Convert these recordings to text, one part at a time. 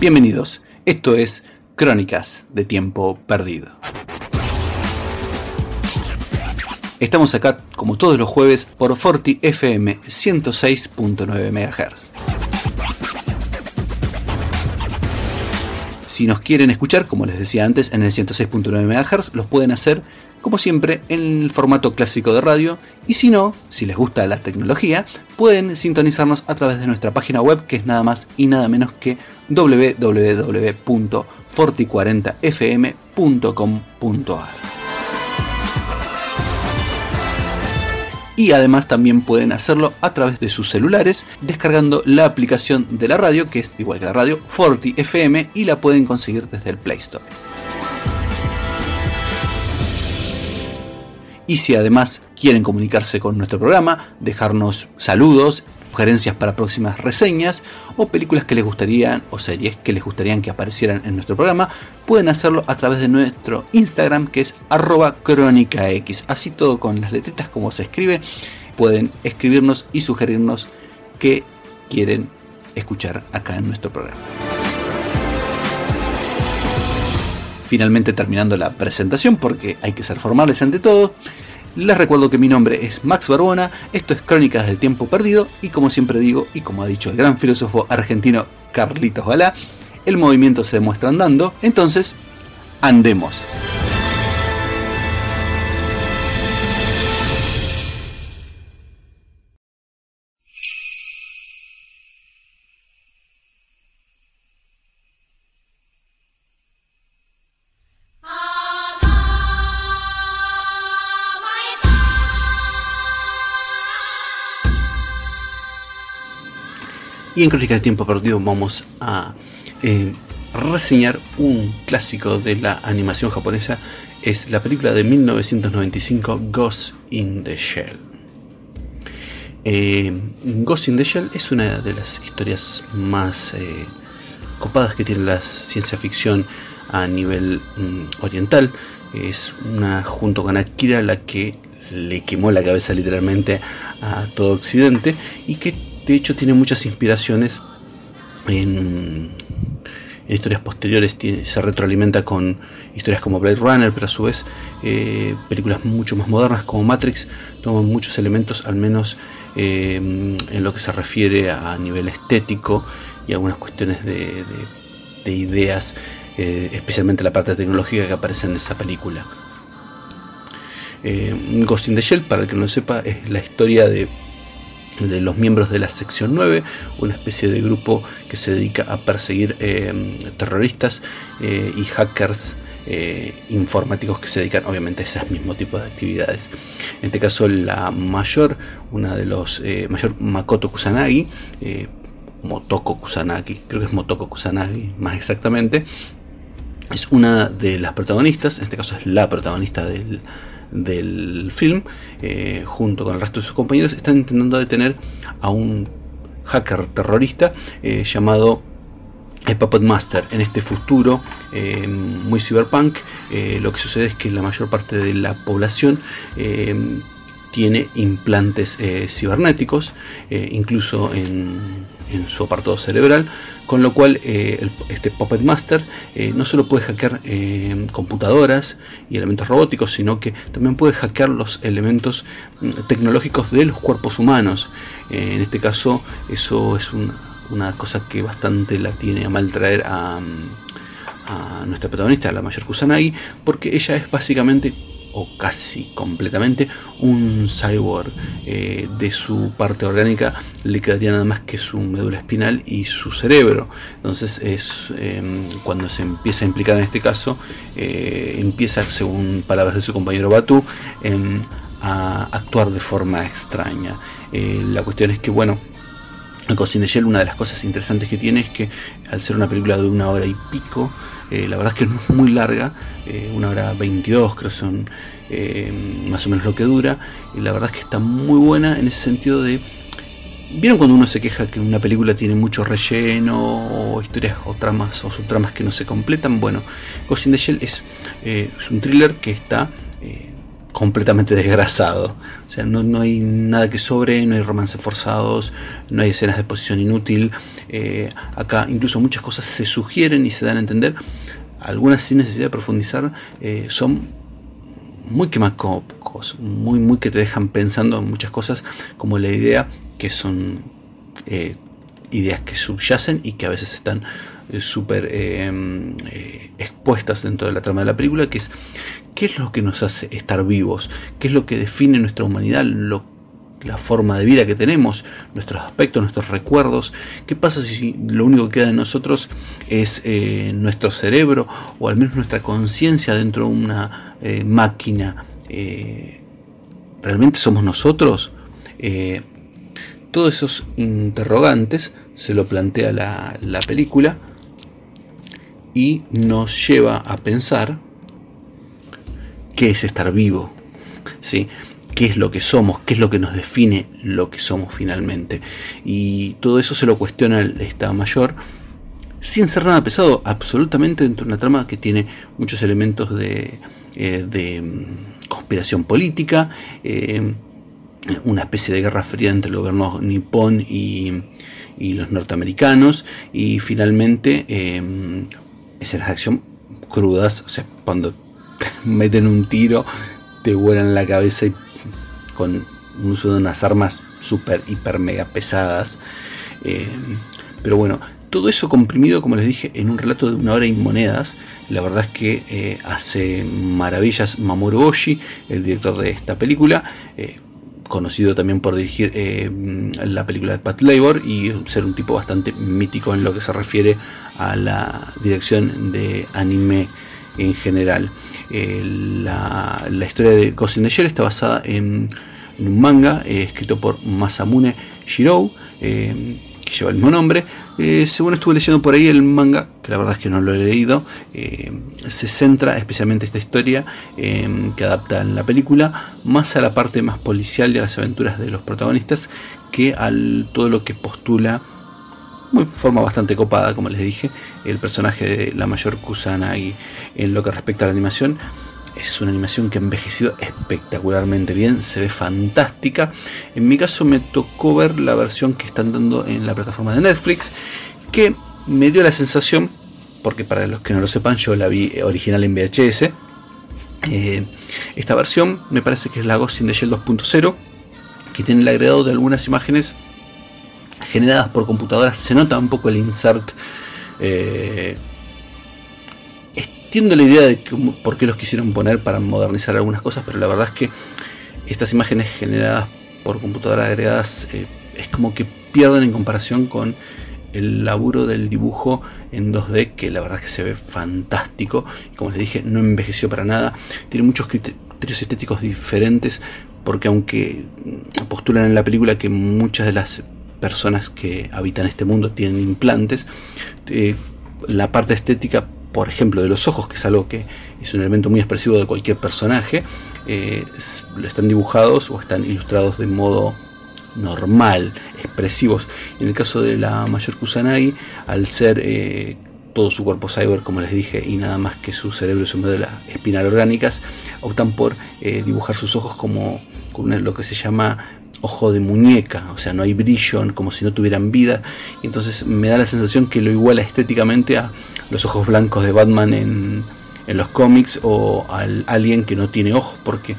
Bienvenidos, esto es Crónicas de Tiempo Perdido. Estamos acá como todos los jueves por Forti FM 106.9 MHz. Si nos quieren escuchar, como les decía antes, en el 106.9 MHz, los pueden hacer como siempre en el formato clásico de radio y si no, si les gusta la tecnología, pueden sintonizarnos a través de nuestra página web que es nada más y nada menos que www.forti40fm.com.ar. y además también pueden hacerlo a través de sus celulares descargando la aplicación de la radio que es igual que la radio Forti FM y la pueden conseguir desde el Play Store. Y si además quieren comunicarse con nuestro programa, dejarnos saludos, sugerencias para próximas reseñas o películas que les gustarían o series que les gustarían que aparecieran en nuestro programa, pueden hacerlo a través de nuestro Instagram que es arroba crónicax. Así todo con las letritas como se escribe, pueden escribirnos y sugerirnos qué quieren escuchar acá en nuestro programa. Finalmente terminando la presentación porque hay que ser formales ante todo. Les recuerdo que mi nombre es Max Barbona, esto es Crónicas del Tiempo Perdido y como siempre digo y como ha dicho el gran filósofo argentino Carlitos Balá, el movimiento se demuestra andando, entonces andemos. Y en Crónica de Tiempo Perdido vamos a eh, reseñar un clásico de la animación japonesa. Es la película de 1995 Ghost in the Shell. Eh, Ghost in the Shell es una de las historias más eh, copadas que tiene la ciencia ficción a nivel mm, oriental. Es una, junto con Akira, la que le quemó la cabeza literalmente a todo Occidente y que de hecho, tiene muchas inspiraciones en, historias posteriores. se retroalimenta con historias como Blade Runner, pero a su vez eh, películas mucho más modernas como Matrix toman muchos elementos, al menos eh, en lo que se refiere a nivel estético y algunas cuestiones de, ideas, eh, especialmente la parte tecnológica que aparece en esa película. Ghost in the Shell, para el que no lo sepa, es la historia de de los miembros de la sección 9, una especie de grupo que se dedica a perseguir eh, terroristas eh, y hackers eh, informáticos que se dedican obviamente a ese mismo tipo de actividades. En este caso la mayor, una de los mayor Makoto Kusanagi, Motoko Kusanagi, creo que es Motoko Kusanagi más exactamente, es una de las protagonistas, en este caso es la protagonista del, del film, eh, junto con el resto de sus compañeros, están intentando detener a un hacker terrorista eh, llamado el Puppet Master. En este futuro eh, muy cyberpunk lo que sucede es que la mayor parte de la población tiene implantes cibernéticos incluso en, en su apartado cerebral, con lo cual eh, este Puppet Master eh, no solo puede hackear eh, computadoras y elementos robóticos, sino que también puede hackear los elementos mm, tecnológicos de los cuerpos humanos. en este caso, eso es una cosa que bastante la tiene a mal traer a, a nuestra protagonista, la mayor Kusanagi, porque ella es básicamente o casi completamente un cyborg eh, de su parte orgánica le quedaría nada más que su médula espinal y su cerebro. Entonces es em, cuando se empieza a implicar en este caso eh, empieza según palabras de su compañero Batu em, a actuar de forma extraña. Eh, la cuestión es que bueno Cocine Shell una de las cosas interesantes que tiene es que al ser una película de una hora y pico eh, la verdad es que no es muy larga, eh, una hora 22 creo son eh, más o menos lo que dura. Y la verdad es que está muy buena en ese sentido de... ¿Vieron cuando uno se queja que una película tiene mucho relleno o historias o tramas o subtramas que no se completan? Bueno, Ghost in the Shell es, es un thriller que está completamente desgrasado. O sea, no, hay nada que sobre, no hay romances forzados, no hay escenas de posición inútil. Eh, acá incluso muchas cosas se sugieren y se dan a entender. Algunas sin necesidad de profundizar eh, son muy quemacocos, muy, muy que te dejan pensando en muchas cosas, como la idea que son eh, ideas que subyacen y que a veces están súper expuestas dentro de la trama de la película, que es ¿Qué es lo que nos hace estar vivos? ¿Qué es lo que define nuestra humanidad? La forma de vida que tenemos, nuestros aspectos, nuestros recuerdos. ¿Qué pasa si lo único que queda de nosotros es eh, nuestro cerebro o al menos nuestra conciencia dentro de una eh, máquina? Eh, ¿Realmente somos nosotros? todos esos interrogantes se lo plantea la, la película y nos lleva a pensar qué es estar vivo, ¿sí? Qué es lo que somos, qué es lo que nos define lo que somos finalmente. Y todo eso se lo cuestiona el Estado Mayor, sin ser nada pesado, absolutamente dentro de una trama que tiene muchos elementos de, eh, mm, conspiración política, eh, una especie de guerra fría entre el gobierno nipón y, los norteamericanos, y finalmente eh, escenas de acción crudas, o sea, cuando meten un tiro, te vuelan la cabeza y con un uso de unas armas super, hiper, mega pesadas. Eh, pero bueno, todo eso comprimido, como les dije, en un relato de una hora y monedas. La verdad es que eh, hace maravillas Mamoru Oshii, el director de esta película. Eh, conocido también por dirigir la película de Pat Labor y ser un tipo bastante mítico en lo que se refiere a la dirección de anime en general. Eh, la, historia de Ghost in the Shell está basada en, un manga eh, escrito por Masamune Shirou, eh, que lleva el mismo nombre. según estuve leyendo por ahí, el manga, que la verdad es que no lo he leído, se centra especialmente esta historia que adapta en la película, más a la parte más policial de las aventuras de los protagonistas que al todo lo que postula muy forma bastante copada, como les dije, el personaje de la mayor Kusanagi en lo que respecta a la animación. Es una animación que ha envejecido espectacularmente bien, se ve fantástica. En mi caso me tocó ver la versión que están dando en la plataforma de Netflix, que me dio la sensación, porque para los que no lo sepan, yo la vi original en VHS. Eh, esta versión me parece que es la Ghost in the Shell 2.0, que tiene el agregado de algunas imágenes generadas por computadoras, se nota un poco el insert. Eh, la idea de por qué los quisieron poner para modernizar algunas cosas, pero la verdad es que estas imágenes generadas por computadoras agregadas eh, es como que pierden en comparación con el laburo del dibujo en 2D, que la verdad es que se ve fantástico. Como les dije, no envejeció para nada. Tiene muchos criterios estéticos diferentes, porque aunque postulan en la película que muchas de las personas que habitan este mundo tienen implantes. Eh, la parte estética, por ejemplo, de los ojos, que es algo que es un elemento muy expresivo de cualquier personaje, eh, están dibujados o están ilustrados de modo normal, expresivos. En el caso de la mayor Kusanagi, al ser eh, todo su cuerpo cyber, como les dije, y nada más que su cerebro y su médula espinal orgánicas, optan por dibujar sus ojos como, como, lo que se llama ojo de muñeca, o sea, no hay brillo, como si no tuvieran vida, y entonces me da la sensación que lo iguala estéticamente a los ojos blancos de Batman en, en los cómics o al alguien que no tiene ojos, porque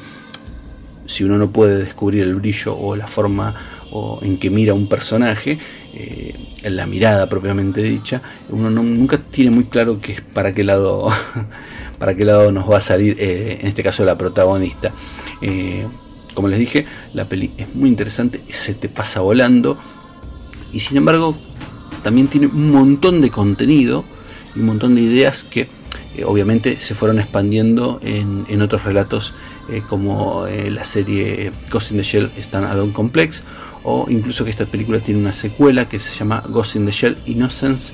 si uno no puede descubrir el brillo o la forma o en que mira un personaje, eh, en la mirada propiamente dicha, uno nunca tiene muy claro que para qué lado, para qué lado nos va a salir, eh, en este caso la protagonista. Eh, como les dije, la peli es muy interesante, se te pasa volando. Y sin embargo también tiene un montón de contenido y un montón de ideas que eh, obviamente se fueron expandiendo en, otros relatos eh, como eh, la serie Ghost in the Shell Stand Alone Complex o incluso que esta película tiene una secuela que se llama Ghost in the Shell Innocence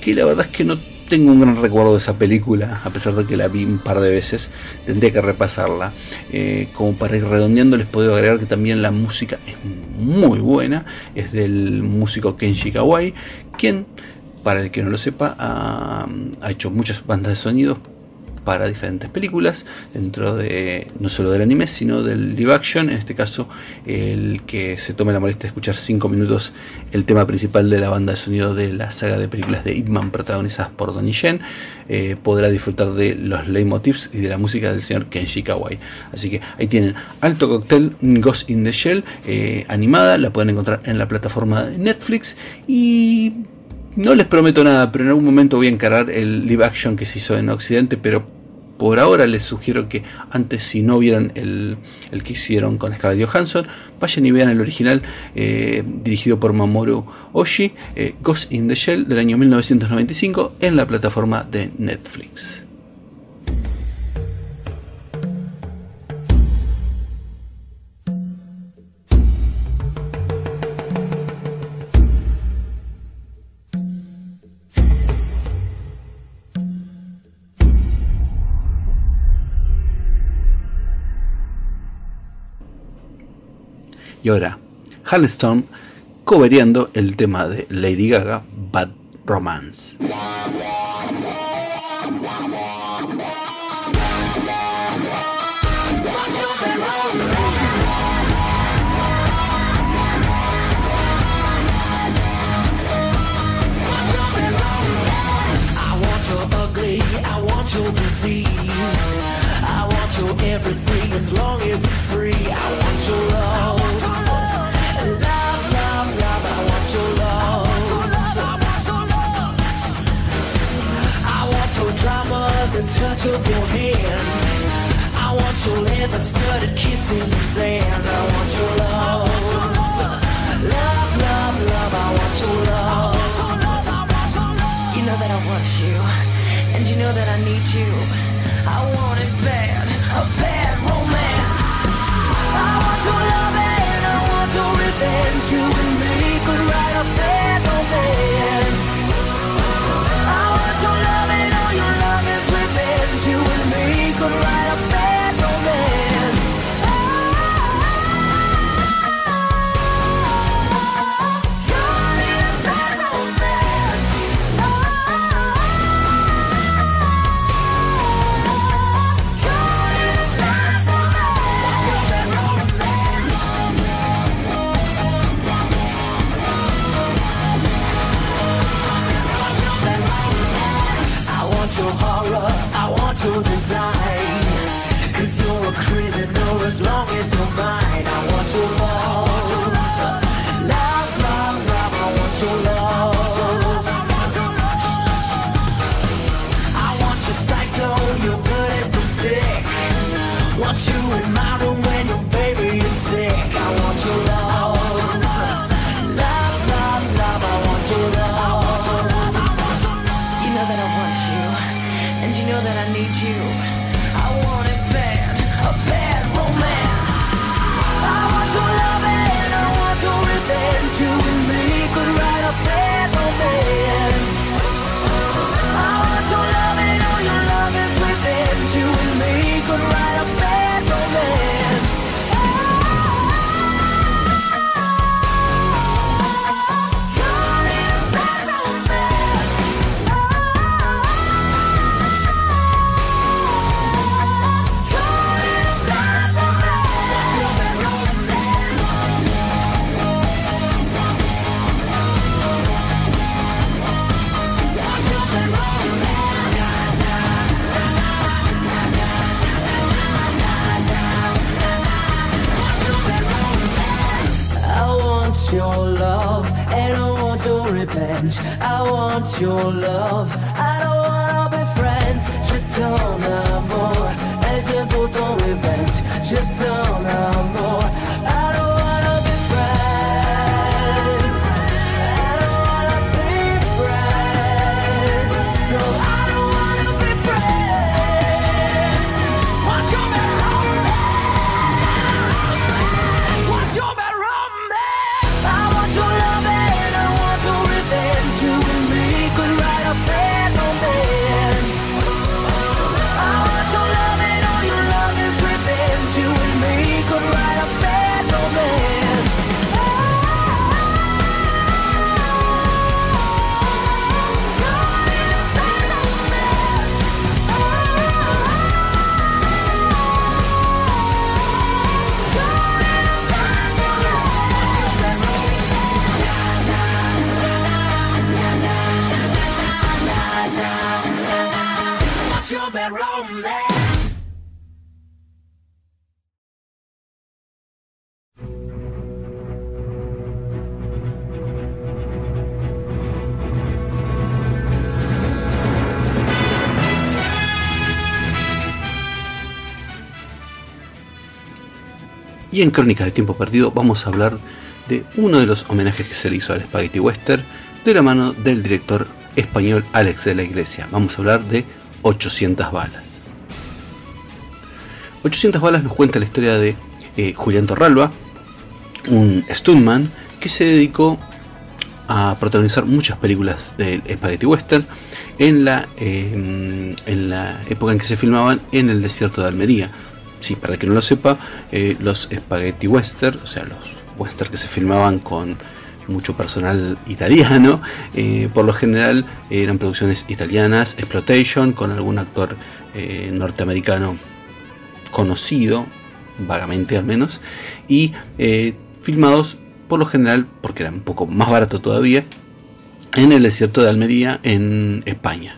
que la verdad es que no tengo un gran recuerdo de esa película, a pesar de que la vi un par de veces, tendría que repasarla. Eh, como para ir redondeando, les puedo agregar que también la música es muy buena, es del músico Kenji Kawai, quien, para el que no lo sepa, ha, hecho muchas bandas de sonidos, para diferentes películas, dentro de no solo del anime, sino del live action. En este caso, el que se tome la molestia de escuchar 5 minutos el tema principal de la banda de sonido de la saga de películas de Ip Man protagonizadas por Donnie Yen, eh, podrá disfrutar de los leitmotivs y de la música del señor Kenji Kawai. Así que ahí tienen Alto Cocktail Ghost in the Shell eh, animada, la pueden encontrar en la plataforma de Netflix y no les prometo nada, pero en algún momento voy a encargar el live action que se hizo en Occidente, pero por ahora les sugiero que antes, si no vieran el, que hicieron con Scarlett Johansson, vayan y vean el original eh, dirigido por Mamoru Oshii, eh, Ghost in the Shell del año 1995 en la plataforma de Netflix. Y ahora, Halston coveriando el tema de Lady Gaga, Bad Romance. I want your everything as long as it's free. I want your love. Love, love, love. I want your love. I want your drama, the touch of your hand. I want your leather studded kiss in the sand. I want your love. Love, love, love. I want your love. You know that I want you. And you know that I need you. I want it bad, you and me. Could write a bad romance. Y en Crónicas de Tiempo Perdido vamos a hablar de uno de los homenajes que se le hizo al Spaghetti Western de la mano del director español Alex de la Iglesia. Vamos a hablar de 800 balas. 800 balas nos cuenta la historia de eh, Julián Torralba, un stuntman que se dedicó a protagonizar muchas películas del Spaghetti Western en la, eh, en la época en que se filmaban en el desierto de Almería, sí, para el que no lo sepa, eh, los spaghetti western, o sea, los western que se filmaban con mucho personal italiano, eh, por lo general eran producciones italianas, exploitation, con algún actor eh, norteamericano conocido, vagamente al menos, y filmados por lo general, porque era un poco más barato todavía, en el desierto de Almería, en España.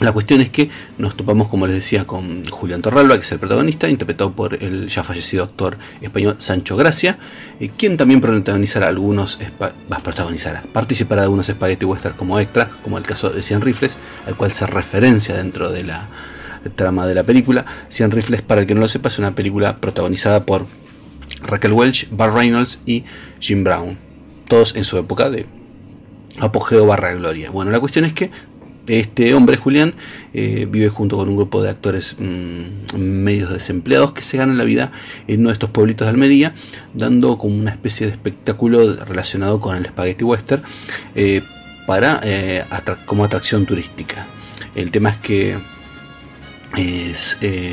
La cuestión es que nos topamos, como les decía, con Julián Torralba, que es el protagonista, interpretado por el ya fallecido actor español Sancho Gracia, eh, quien también protagonizará algunos, va protagonizará, participará de algunos spaghetti western como extra, como el caso de Cien Rifles, al cual se referencia dentro de la trama de la película. Cien Rifles, para el que no lo sepa, es una película protagonizada por Raquel Welch, Bar Reynolds y Jim Brown, todos en su época de apogeo barra gloria. Bueno, la cuestión es que este hombre, Julián, eh, vive junto con un grupo de actores mm, medios desempleados que se ganan la vida en uno de estos pueblitos de Almería, dando como una especie de espectáculo relacionado con el spaghetti western eh, para, eh, como atracción turística. El tema es que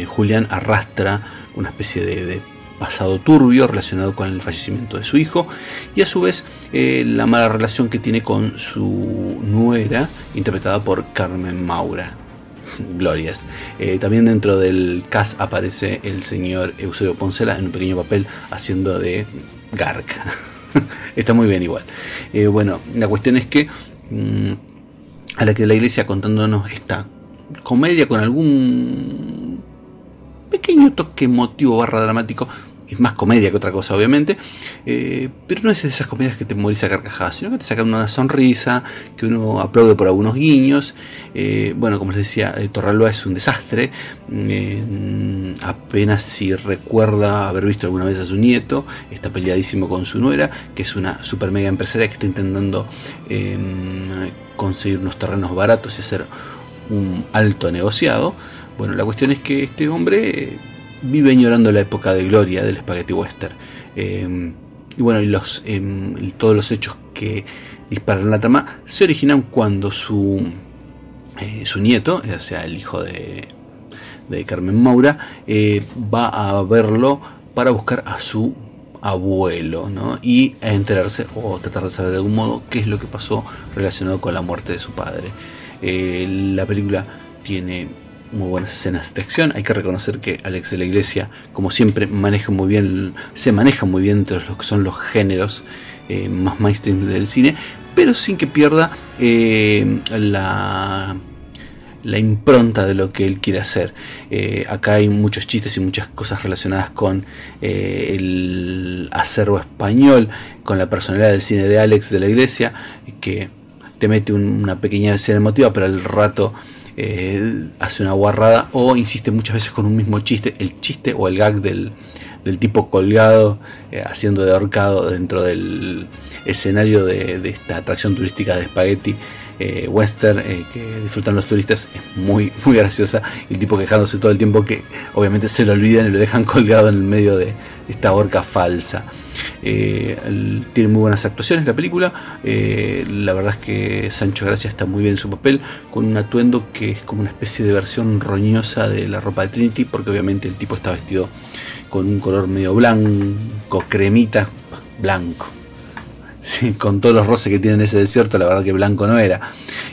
Julián arrastra una especie de pasado turbio relacionado con el fallecimiento de su hijo y a su vez eh, la mala relación que tiene con su nuera interpretada por Carmen Maura. Glorias. Eh, también dentro del cast aparece el señor Eusebio Poncela en un pequeño papel haciendo de Gark. Está muy bien igual. Eh, bueno, la cuestión es que mm, a la que la iglesia contándonos esta comedia con algún pequeño toque emotivo barra dramático es más comedia que otra cosa, obviamente, eh, pero no es de esas comedias que te morís a carcajadas, sino que te sacan una sonrisa, que uno aplaude por algunos guiños. Eh, bueno, como les decía, eh, Torralba es un desastre, apenas si recuerda haber visto alguna vez a su nieto, está peleadísimo con su nuera, que es una super mega empresaria que está intentando em, conseguir unos terrenos baratos y hacer un alto negociado. Bueno, la cuestión es que este hombre vive llorando la época de gloria del spaghetti western. Eh, y bueno, y los, em, todos los hechos que disparan la trama se originan cuando su, eh, su nieto, o sea, el hijo de, de Carmen Maura, eh, va a verlo para buscar a su abuelo y a enterarse o tratar de saber de algún modo qué es lo que pasó relacionado con la muerte de su padre. la película tiene muy buenas escenas de acción. Hay que reconocer que Alex de la Iglesia, como siempre, maneja muy bien, se maneja muy bien entre los que son los géneros eh, más mainstream del cine, pero sin que pierda eh, la, la impronta de lo que él quiere hacer. Eh, acá hay muchos chistes y muchas cosas relacionadas con el acervo español, con la personalidad del cine de Alex de la Iglesia, que te mete una pequeña escena emotiva, pero al rato eh, hace una guarrada o insiste muchas veces con un mismo chiste, el chiste o el gag del, tipo colgado eh, haciendo de ahorcado dentro del escenario de, esta atracción turística de espagueti eh, western que disfrutan los turistas es muy, muy graciosa. el tipo quejándose todo el tiempo que obviamente se lo olvidan y lo dejan colgado en el medio de esta horca falsa. Eh, tiene muy buenas actuaciones la película. Eh, la verdad es que Sancho Gracia está muy bien en su papel, con un atuendo que es como una especie de versión roñosa de la ropa de Trinity, porque obviamente el tipo está vestido con un color medio blanco, cremita, blanco. con todos los roces que tiene en ese desierto, la verdad que blanco no era.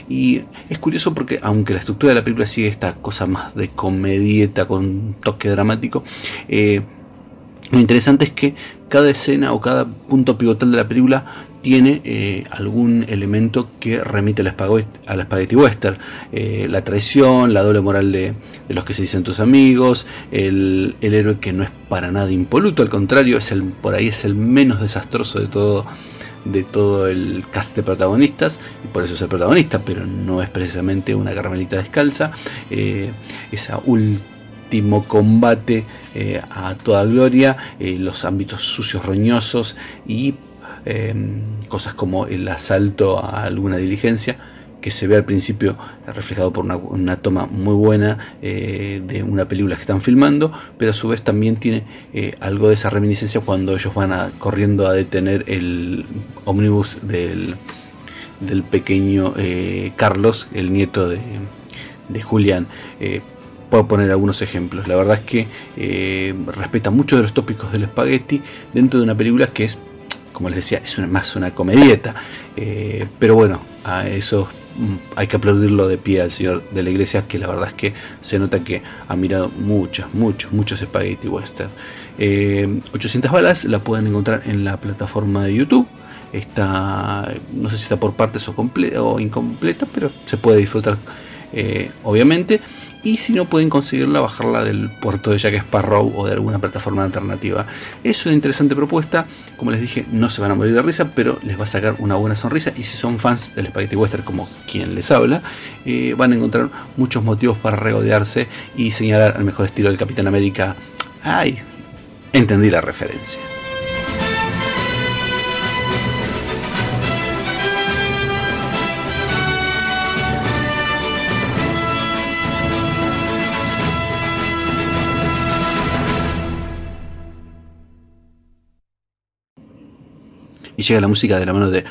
Y es curioso porque, aunque la estructura de la película sigue esta cosa más de comedieta con un toque dramático, eh, lo interesante es que cada escena o cada punto pivotal de la película tiene eh, algún elemento que remite a la spaghetti western. Eh, la traición, la doble moral de, los que se dicen tus amigos, el, héroe que no es para nada impoluto, al contrario, es el, por ahí es el menos desastroso de todo de todo el cast de protagonistas y por eso es el protagonista pero no es precisamente una carmelita descalza eh, esa último combate a toda gloria los ámbitos sucios roñosos y Em, cosas como el asalto a alguna diligencia, que se ve al principio reflejado por una, toma muy buena eh, de una película que están filmando, pero a su vez también tiene eh, algo de esa reminiscencia cuando ellos van corriendo a detener el ómnibus del, pequeño eh, Carlos, el nieto de, de Julián. Puedo poner algunos ejemplos. La verdad es que respeta muchos de los tópicos del espagueti dentro de una película que es como les decía, es más una comedieta. Eh, pero bueno, a eso mm, hay que aplaudirlo de pie al señor de la iglesia, que la verdad es que se nota que ha mirado muchos, muchos, muchos spaghetti western. 800 eh, balas la pueden encontrar en la plataforma de YouTube. Está, no sé si está por partes o, o incompleta, pero se puede disfrutar eh, obviamente y si no pueden conseguirla, bajarla del puerto de Jack Sparrow o de alguna plataforma alternativa. Es una interesante propuesta, como les dije, no se van a morir de risa, pero les va a sacar una buena sonrisa y si son fans del Spaghetti Western como quien les habla, eh, van a encontrar muchos motivos para regodearse y señalar al mejor estilo del Capitán América. ¡Ay! Entendí la referencia. Y llega la música de la mano de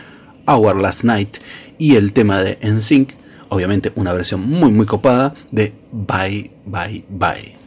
Our Last Night y el tema de NSYNC, obviamente una versión muy muy copada de Bye Bye Bye.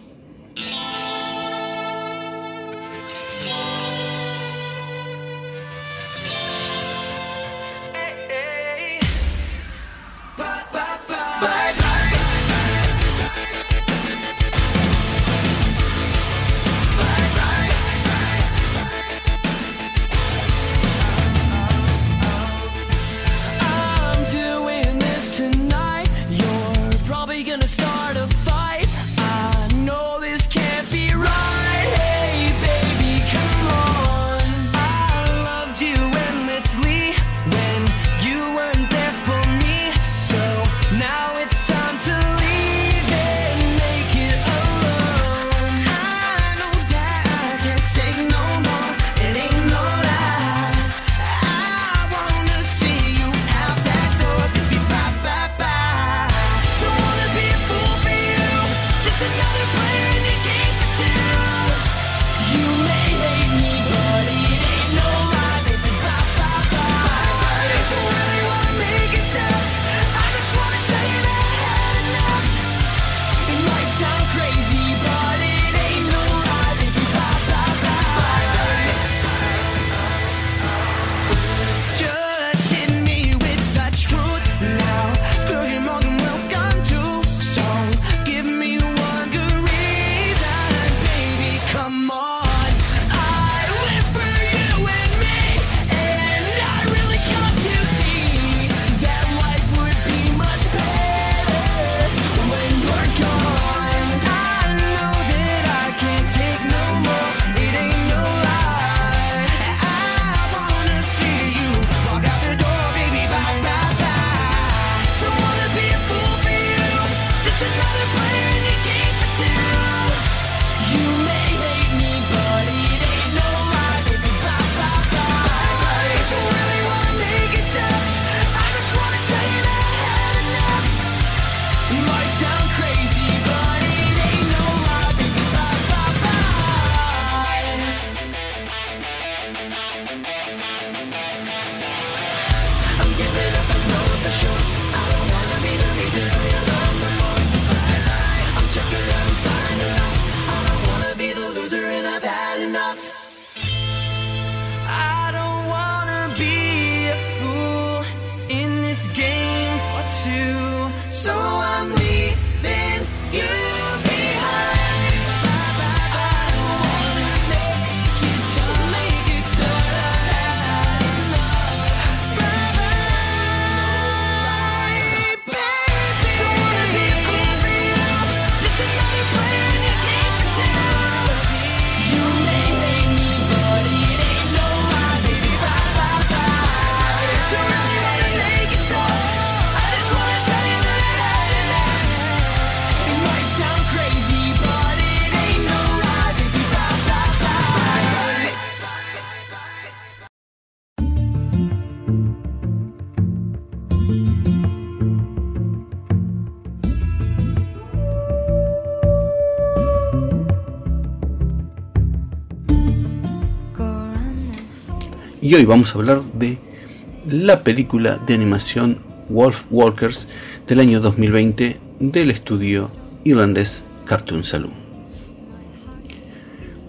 Hoy vamos a hablar de la película de animación Wolf Walkers del año 2020 del estudio irlandés Cartoon Saloon.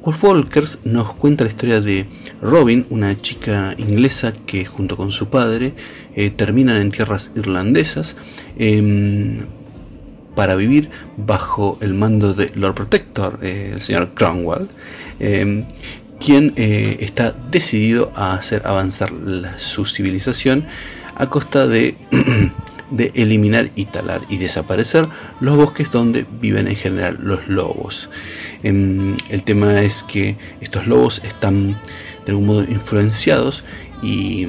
Wolf Walkers nos cuenta la historia de Robin, una chica inglesa que junto con su padre eh, terminan en tierras irlandesas em, para vivir bajo el mando de Lord Protector, eh, el señor Cromwell, em, quien eh, está decidido a hacer avanzar su civilización a costa de, de eliminar y y desaparecer los bosques donde viven en general los lobos. Em, el tema es que estos lobos están de algún modo influenciados y,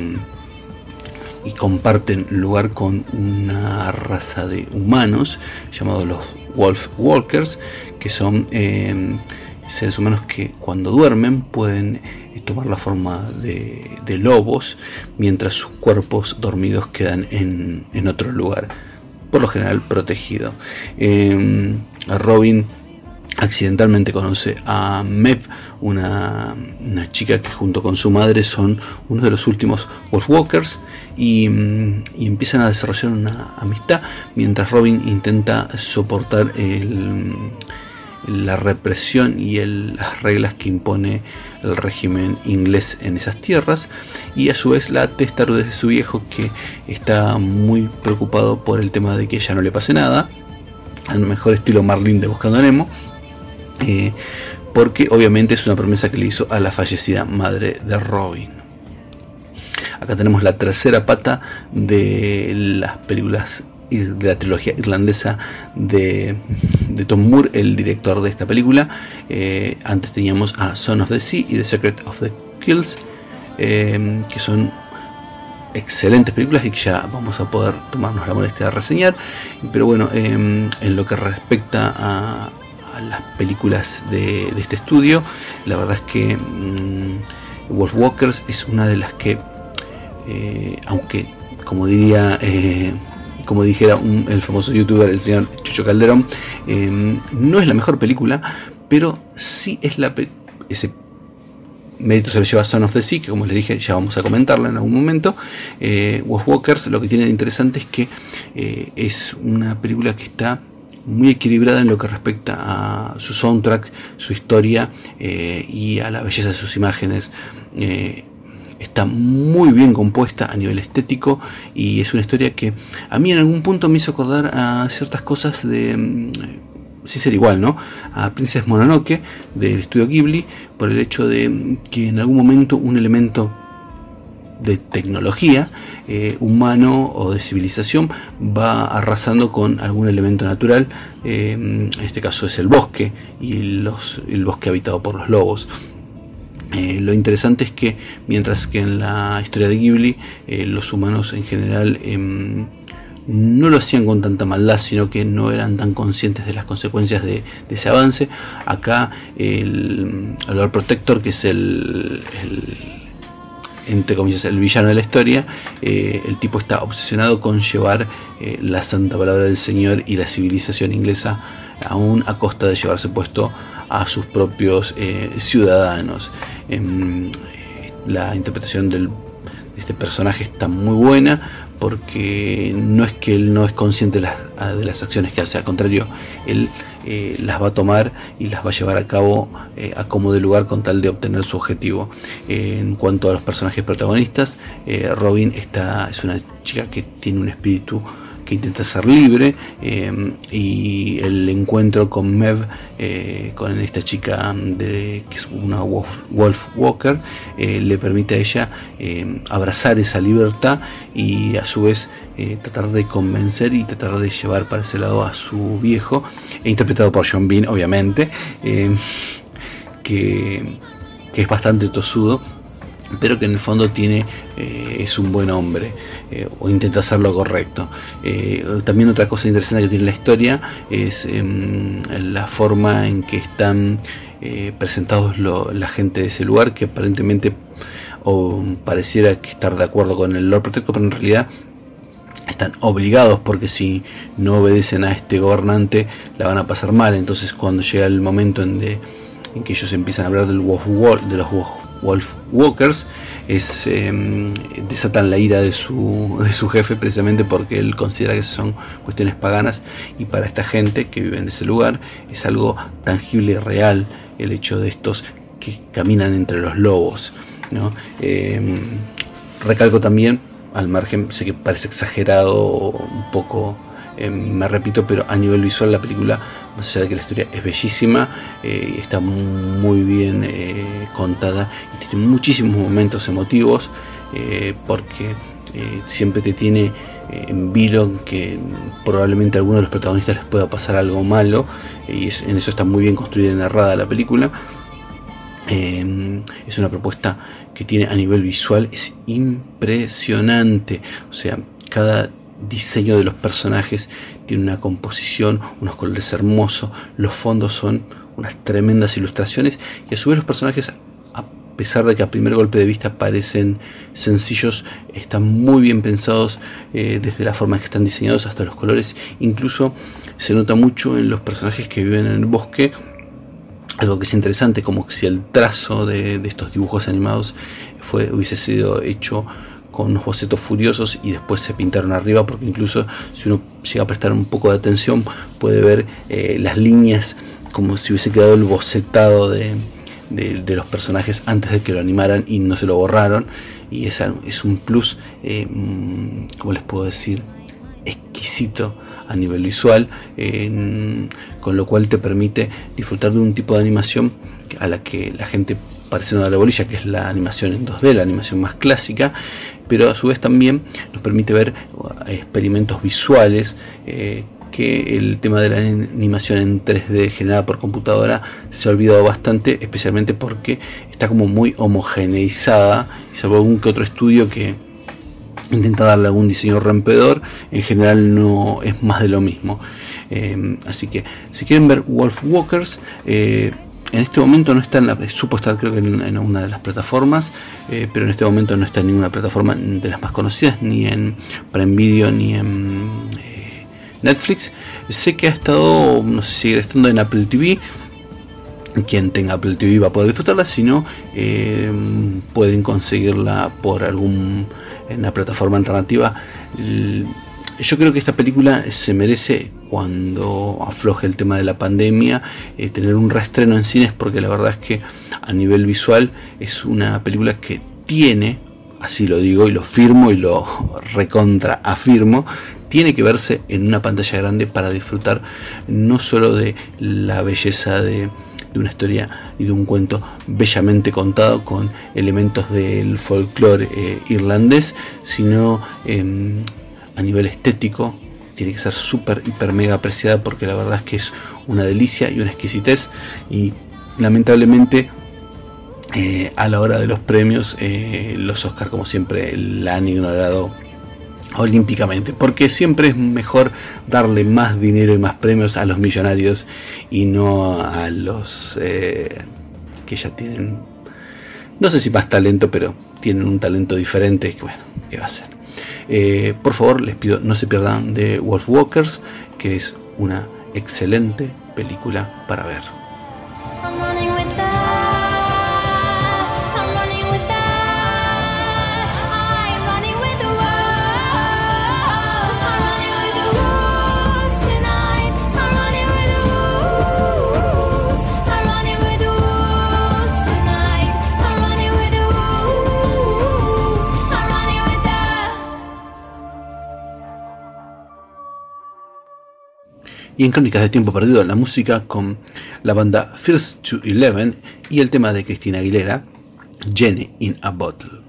y comparten lugar con una raza de humanos llamados los Wolf Walkers, que son em, seres humanos que cuando duermen pueden eh, tomar la forma de, lobos, mientras sus cuerpos dormidos quedan en, otro lugar, por lo general protegido. Em, Robin accidentalmente conoce a Mev, una, chica que junto con su madre son uno de los últimos Wolfwalkers y, y empiezan a desarrollar una amistad mientras Robin intenta soportar la represión y las reglas que impone el régimen inglés en esas tierras y a su vez la testarudez de su viejo que está muy preocupado por el tema de que ya no le pase nada al mejor estilo Marlin de Buscando Nemo eh, porque obviamente es una promesa que le hizo a la fallecida madre de Robin. Acá tenemos la tercera pata de las películas de la trilogía irlandesa de, Tom Moore, el director de esta película. Eh, antes teníamos a Son of the Sea y The Secret of the Kills, eh, que son excelentes películas y que ya vamos a poder tomarnos la molestia de reseñar. Pero bueno, en lo que respecta a, las películas de, este estudio. La verdad es que mm, Wolf Walkers es una de las que, eh, aunque como diría, eh, como dijera el famoso youtuber, el señor Chucho Calderón, eh, no es la mejor película, pero sí es la ese mérito se lo lleva Son of the Sea, que como les dije ya vamos a comentarla en algún momento. Wolf Walkers lo que tiene de interesante es que es una película que está muy equilibrada en lo que respecta a su soundtrack, su historia eh, y a la belleza de sus imágenes. Eh, está muy bien compuesta a nivel estético y es una historia que a mí en algún punto me hizo acordar a ciertas cosas de mm, sí ser igual, ¿no? A Princess Mononoke del estudio Ghibli por el hecho de que en algún momento un elemento de tecnología eh, humano o de civilización va arrasando con algún elemento natural, eh, en este caso es el bosque y los, el bosque habitado por los lobos. Eh, lo interesante es que mientras que en la historia de Ghibli los humanos en general em, no lo hacían con tanta maldad, sino que no eran tan conscientes de las consecuencias de, ese avance. Acá el, el Lord Protector, que es el entre comillas, el villano de la historia, eh, el tipo está obsesionado con llevar eh, la santa palabra del Señor y la civilización inglesa aún a costa de llevarse puesto a sus propios eh, ciudadanos. Em, la interpretación de este personaje está muy buena porque no es que él no es consciente de las, las acciones que hace, al contrario, él eh, las va a tomar y las va a llevar a cabo eh, a como de lugar con tal de obtener su objetivo. en cuanto a los personajes protagonistas, eh, Robin está, es una chica que tiene un espíritu que intenta ser libre em, y el encuentro con Mev, eh, con esta chica de, que es una Wolf, Walker, eh, le permite a ella em, abrazar esa libertad y a su vez eh, tratar de convencer y tratar de llevar para ese lado a su viejo, e interpretado por John Bean obviamente, em, que, que es bastante tosudo pero que en el fondo tiene es un buen hombre eh, o intenta hacer lo correcto. Eh, también otra cosa interesante que tiene la historia es em, la forma en que están presentados la gente de ese lugar, que aparentemente o pareciera estar de acuerdo con el Lord Protector, pero en realidad están obligados porque si no obedecen a este gobernante la van a pasar mal. Entonces cuando llega el momento en que ellos empiezan a hablar del Wolf de los Wolf Wolf Walkers em, desatan la ira de su, de su jefe precisamente porque él considera que son cuestiones paganas y para esta gente que vive en ese lugar es algo tangible y real el hecho de estos que caminan entre los lobos. Em, recalco también, al margen, sé que parece exagerado un poco eh, me repito, pero a nivel visual la película, más allá de que la historia es bellísima, eh, está muy bien eh, contada y tiene muchísimos momentos emotivos, porque siempre te tiene en vilo que probablemente a alguno de los protagonistas les pueda pasar algo malo, y en eso está muy bien construida y narrada la película. es una propuesta que tiene a nivel visual, es impresionante, o sea, cada diseño de los personajes, tiene una composición, unos colores hermosos, los fondos son unas tremendas ilustraciones y a su vez los personajes, a pesar de que a primer golpe de vista parecen sencillos, están muy bien pensados eh, desde la forma en que están diseñados hasta los colores, incluso se nota mucho en los personajes que viven en el bosque, algo que es interesante, como si el trazo de, de estos dibujos animados fue, hubiese sido hecho con unos bocetos furiosos y después se pintaron arriba porque incluso si uno llega a prestar un poco de atención puede ver eh, las líneas como si hubiese quedado el bocetado de, los personajes antes de que lo animaran y no se lo borraron y es, es un plus, eh, mm, como les puedo decir? exquisito a nivel visual, con lo cual te permite disfrutar de un tipo de animación a la que la gente pareciendo a la bolilla, que es la animación en 2D, la animación más clásica, pero a su vez también nos permite ver uh, experimentos visuales eh, que el tema de la animación en 3D generada por computadora se ha olvidado bastante, especialmente porque está como muy homogeneizada, y salvo algún que otro estudio que intenta darle algún diseño rompedor, en general no es más de lo mismo. Eh, así que si quieren ver Wolf Walkers, eh, en este momento no está en la, supo estar creo que en, una de las plataformas, eh, pero en este momento no está en ninguna plataforma de las más conocidas, ni en Prime Video ni en eh, Netflix. Sé que ha estado, no sé si sigue estando en Apple TV. Quien tenga Apple TV va a poder disfrutarla, si no, eh, pueden conseguirla por algún en una plataforma alternativa. Yo creo que esta película se merece cuando afloje el tema de la pandemia, eh, tener un reestreno en cines, porque la verdad es que a nivel visual es una película que tiene, así lo digo y lo firmo y lo recontra afirmo, tiene que verse en una pantalla grande para disfrutar no solo de la belleza de, una historia y de un cuento bellamente contado con elementos del folclore eh, irlandés, sino em, a nivel estético tiene que ser súper, hiper, mega apreciada porque la verdad es que es una delicia y una exquisitez y lamentablemente eh, a la hora de los premios eh, los Oscars como siempre la han ignorado olímpicamente porque siempre es mejor darle más dinero y más premios a los millonarios y no a los eh, que ya tienen no sé si más talento pero tienen un talento diferente bueno, ¿qué va a ser? Eh, por favor, les pido no se pierdan de Wolf Walkers, que es una excelente película para ver. Y en Crónicas de Tiempo Perdido la música con la banda First to Eleven y el tema de Cristina Aguilera, Jenny in a Bottle.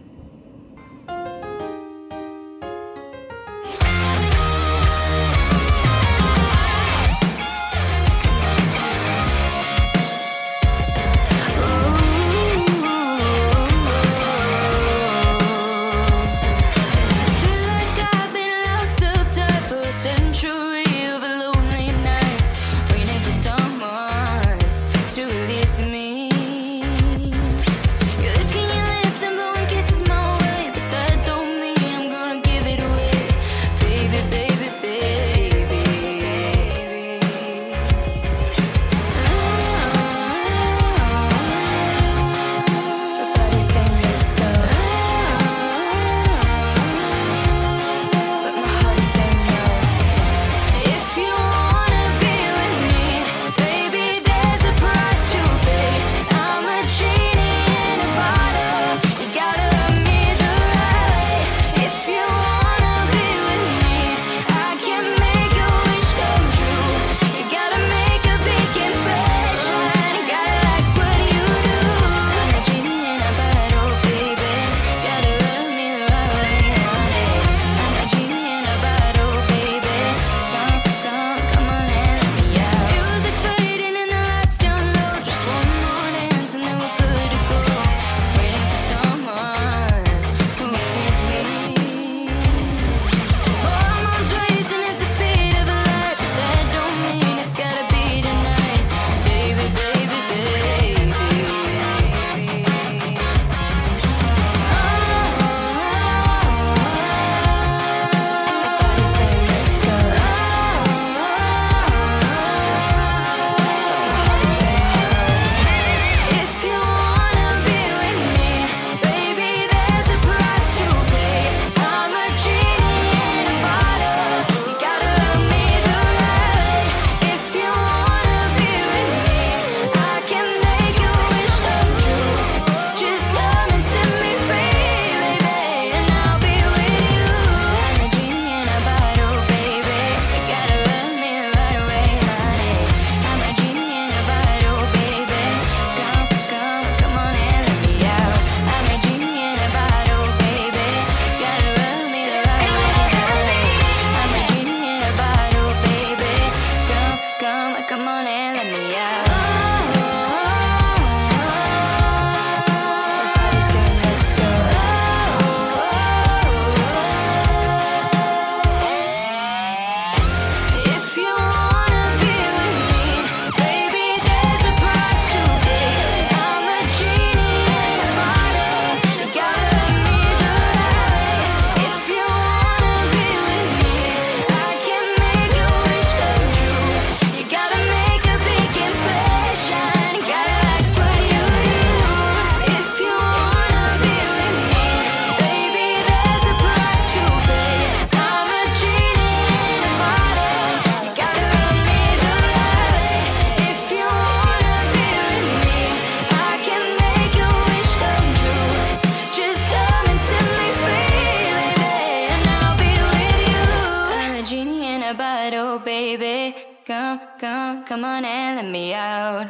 And let me out.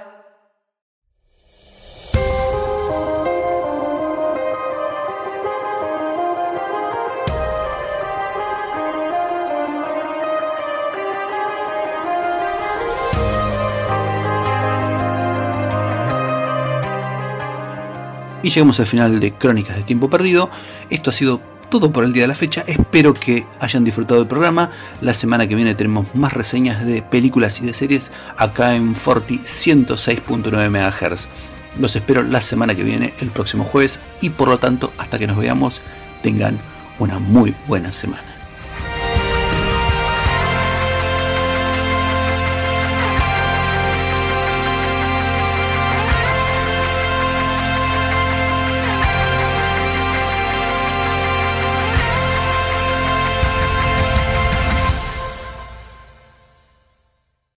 Y llegamos al final de Crónicas de Tiempo Perdido. Esto ha sido todo por el día de la fecha. Espero que hayan disfrutado del programa. La semana que viene tenemos más reseñas de películas y de series acá en Forti 106.9 MHz. Los espero la semana que viene, el próximo jueves. Y por lo tanto, hasta que nos veamos, tengan una muy buena semana.